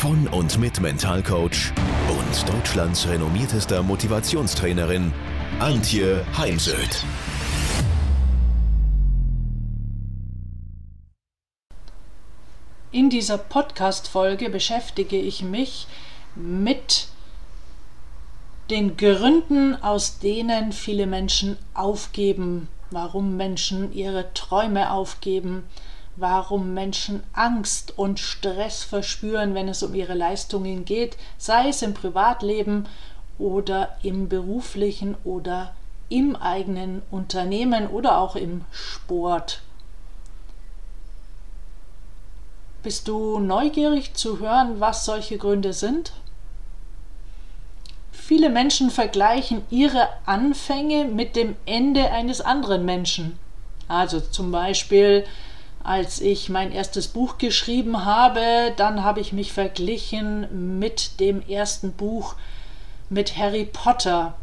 von und mit Mentalcoach und Deutschlands renommiertester Motivationstrainerin Antje Heimsöth. In dieser Podcast-Folge beschäftige ich mich mit den Gründen, aus denen viele Menschen aufgeben, warum Menschen ihre Träume aufgeben, warum Menschen Angst und Stress verspüren, wenn es um ihre Leistungen geht, sei es im Privatleben oder im beruflichen oder im eigenen Unternehmen oder auch im Sport. Bist du neugierig zu hören, was solche Gründe sind? Viele Menschen vergleichen ihre Anfänge mit dem Ende eines anderen Menschen. Also zum Beispiel, als ich mein erstes Buch geschrieben habe, dann habe ich mich verglichen mit dem ersten Buch mit Harry Potter.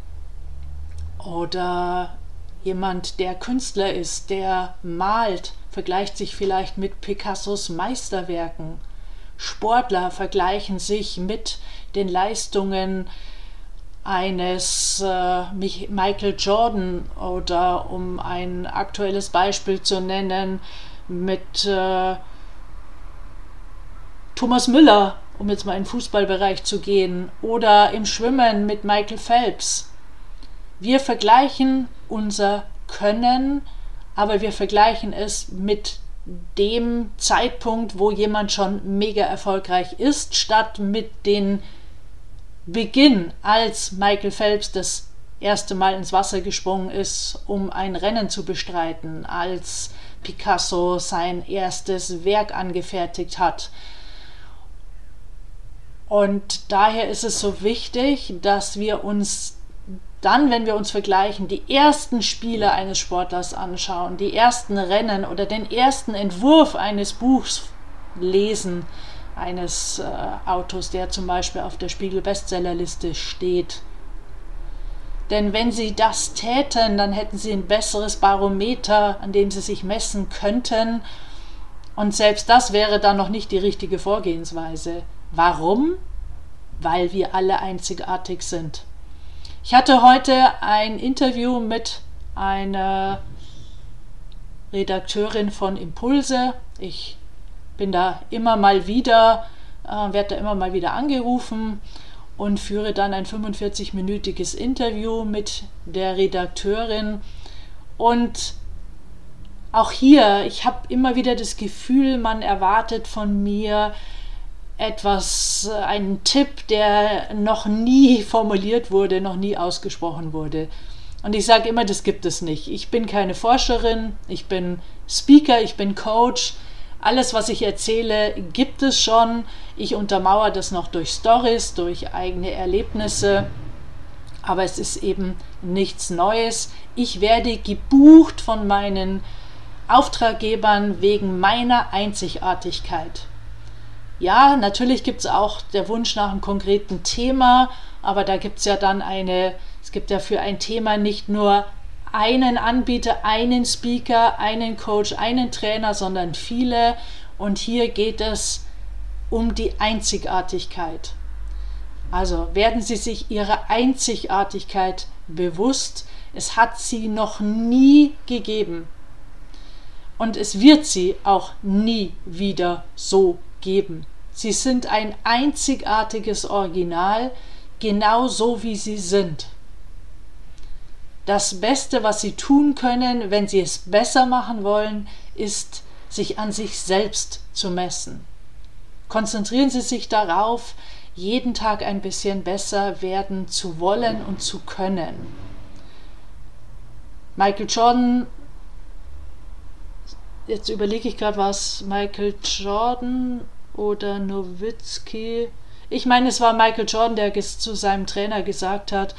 Oder jemand, der Künstler ist, der malt, vergleicht sich vielleicht mit Picassos Meisterwerken. Sportler vergleichen sich mit den Leistungen eines äh, Michael Jordan oder um ein aktuelles Beispiel zu nennen, mit äh, Thomas Müller, um jetzt mal in den Fußballbereich zu gehen, oder im Schwimmen mit Michael Phelps. Wir vergleichen unser Können, aber wir vergleichen es mit dem Zeitpunkt, wo jemand schon mega erfolgreich ist, statt mit dem Beginn, als Michael Phelps das erste Mal ins Wasser gesprungen ist, um ein Rennen zu bestreiten, als Picasso sein erstes Werk angefertigt hat. Und daher ist es so wichtig, dass wir uns dann, wenn wir uns vergleichen, die ersten Spiele eines Sportlers anschauen, die ersten Rennen oder den ersten Entwurf eines Buchs lesen, eines äh, Autos, der zum Beispiel auf der Spiegel-Bestsellerliste steht. Denn wenn sie das täten, dann hätten sie ein besseres Barometer, an dem sie sich messen könnten. Und selbst das wäre dann noch nicht die richtige Vorgehensweise. Warum? Weil wir alle einzigartig sind. Ich hatte heute ein Interview mit einer Redakteurin von Impulse. Ich bin da immer mal wieder, äh, werde da immer mal wieder angerufen und führe dann ein 45-minütiges Interview mit der Redakteurin. Und auch hier, ich habe immer wieder das Gefühl, man erwartet von mir etwas, äh, einen Tipp, der noch nie formuliert wurde, noch nie ausgesprochen wurde. Und ich sage immer, das gibt es nicht. Ich bin keine Forscherin, ich bin Speaker, ich bin Coach. Alles, was ich erzähle, gibt es schon. Ich untermauere das noch durch Stories, durch eigene Erlebnisse. Aber es ist eben nichts Neues. Ich werde gebucht von meinen Auftraggebern wegen meiner Einzigartigkeit. Ja, natürlich gibt es auch der Wunsch nach einem konkreten Thema, aber da gibt es ja dann eine, es gibt ja für ein Thema nicht nur einen Anbieter, einen Speaker, einen Coach, einen Trainer, sondern viele. Und hier geht es um die Einzigartigkeit. Also werden Sie sich Ihrer Einzigartigkeit bewusst. Es hat sie noch nie gegeben. Und es wird sie auch nie wieder so geben. Sie sind ein einzigartiges Original, genau so wie sie sind. Das Beste, was sie tun können, wenn sie es besser machen wollen, ist, sich an sich selbst zu messen. Konzentrieren Sie sich darauf, jeden Tag ein bisschen besser werden zu wollen und zu können. Michael Jordan jetzt überlege ich gerade, was Michael Jordan oder Nowitzki. Ich meine, es war Michael Jordan, der zu seinem Trainer gesagt hat,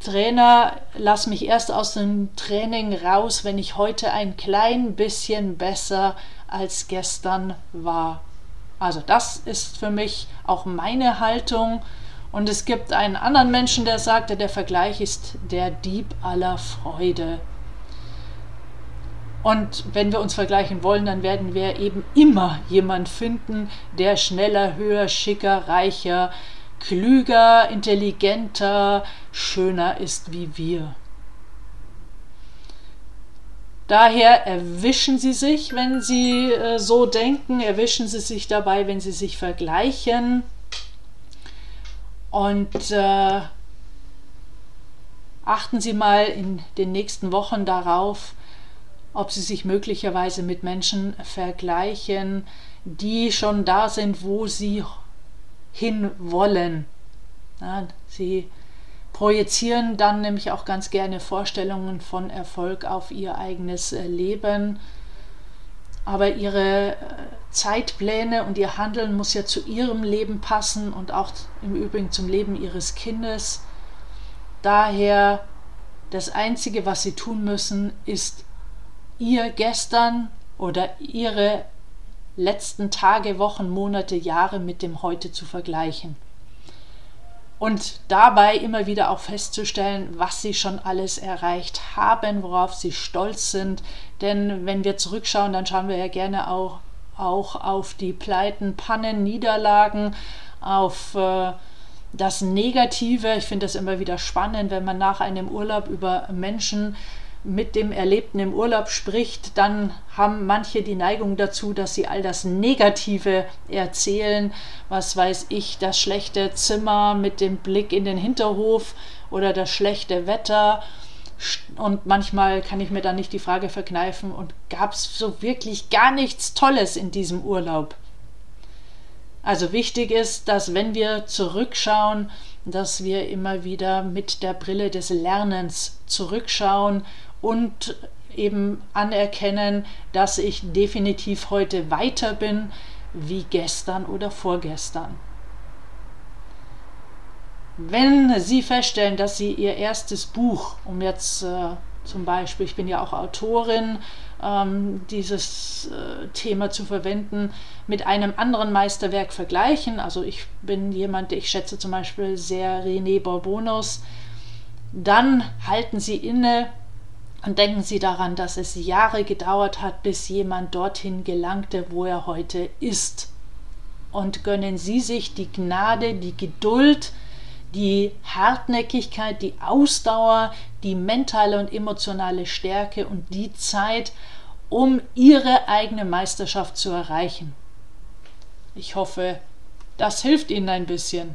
Trainer, lass mich erst aus dem Training raus, wenn ich heute ein klein bisschen besser als gestern war. Also das ist für mich auch meine Haltung. Und es gibt einen anderen Menschen, der sagte, der Vergleich ist der Dieb aller Freude. Und wenn wir uns vergleichen wollen, dann werden wir eben immer jemand finden, der schneller, höher, schicker, reicher, klüger, intelligenter, schöner ist wie wir. Daher erwischen Sie sich, wenn Sie äh, so denken, erwischen Sie sich dabei, wenn Sie sich vergleichen. Und äh, achten Sie mal in den nächsten Wochen darauf, ob Sie sich möglicherweise mit Menschen vergleichen, die schon da sind, wo Sie hinwollen. Ja, sie projizieren dann nämlich auch ganz gerne Vorstellungen von Erfolg auf ihr eigenes äh, Leben. Aber ihre äh, Zeitpläne und ihr Handeln muss ja zu ihrem Leben passen und auch im Übrigen zum Leben ihres Kindes. Daher das Einzige, was sie tun müssen, ist ihr gestern oder ihre letzten Tage, Wochen, Monate, Jahre mit dem heute zu vergleichen. Und dabei immer wieder auch festzustellen, was sie schon alles erreicht haben, worauf sie stolz sind. Denn wenn wir zurückschauen, dann schauen wir ja gerne auch, auch auf die Pleiten, Pannen, Niederlagen, auf äh, das Negative. Ich finde das immer wieder spannend, wenn man nach einem Urlaub über Menschen mit dem Erlebten im Urlaub spricht, dann haben manche die Neigung dazu, dass sie all das Negative erzählen. Was weiß ich, das schlechte Zimmer mit dem Blick in den Hinterhof oder das schlechte Wetter. Und manchmal kann ich mir dann nicht die Frage verkneifen, und gab es so wirklich gar nichts Tolles in diesem Urlaub? Also wichtig ist, dass wenn wir zurückschauen, dass wir immer wieder mit der Brille des Lernens zurückschauen und eben anerkennen, dass ich definitiv heute weiter bin wie gestern oder vorgestern. Wenn Sie feststellen, dass Sie Ihr erstes Buch, um jetzt äh, zum Beispiel, ich bin ja auch Autorin, ähm, dieses äh, Thema zu verwenden, mit einem anderen Meisterwerk vergleichen. Also ich bin jemand, ich schätze zum Beispiel sehr René Bourbonos. Dann halten Sie inne und denken Sie daran, dass es Jahre gedauert hat, bis jemand dorthin gelangte, wo er heute ist. Und gönnen Sie sich die Gnade, die Geduld, die Hartnäckigkeit, die Ausdauer, die mentale und emotionale Stärke und die Zeit, um Ihre eigene Meisterschaft zu erreichen. Ich hoffe, das hilft Ihnen ein bisschen.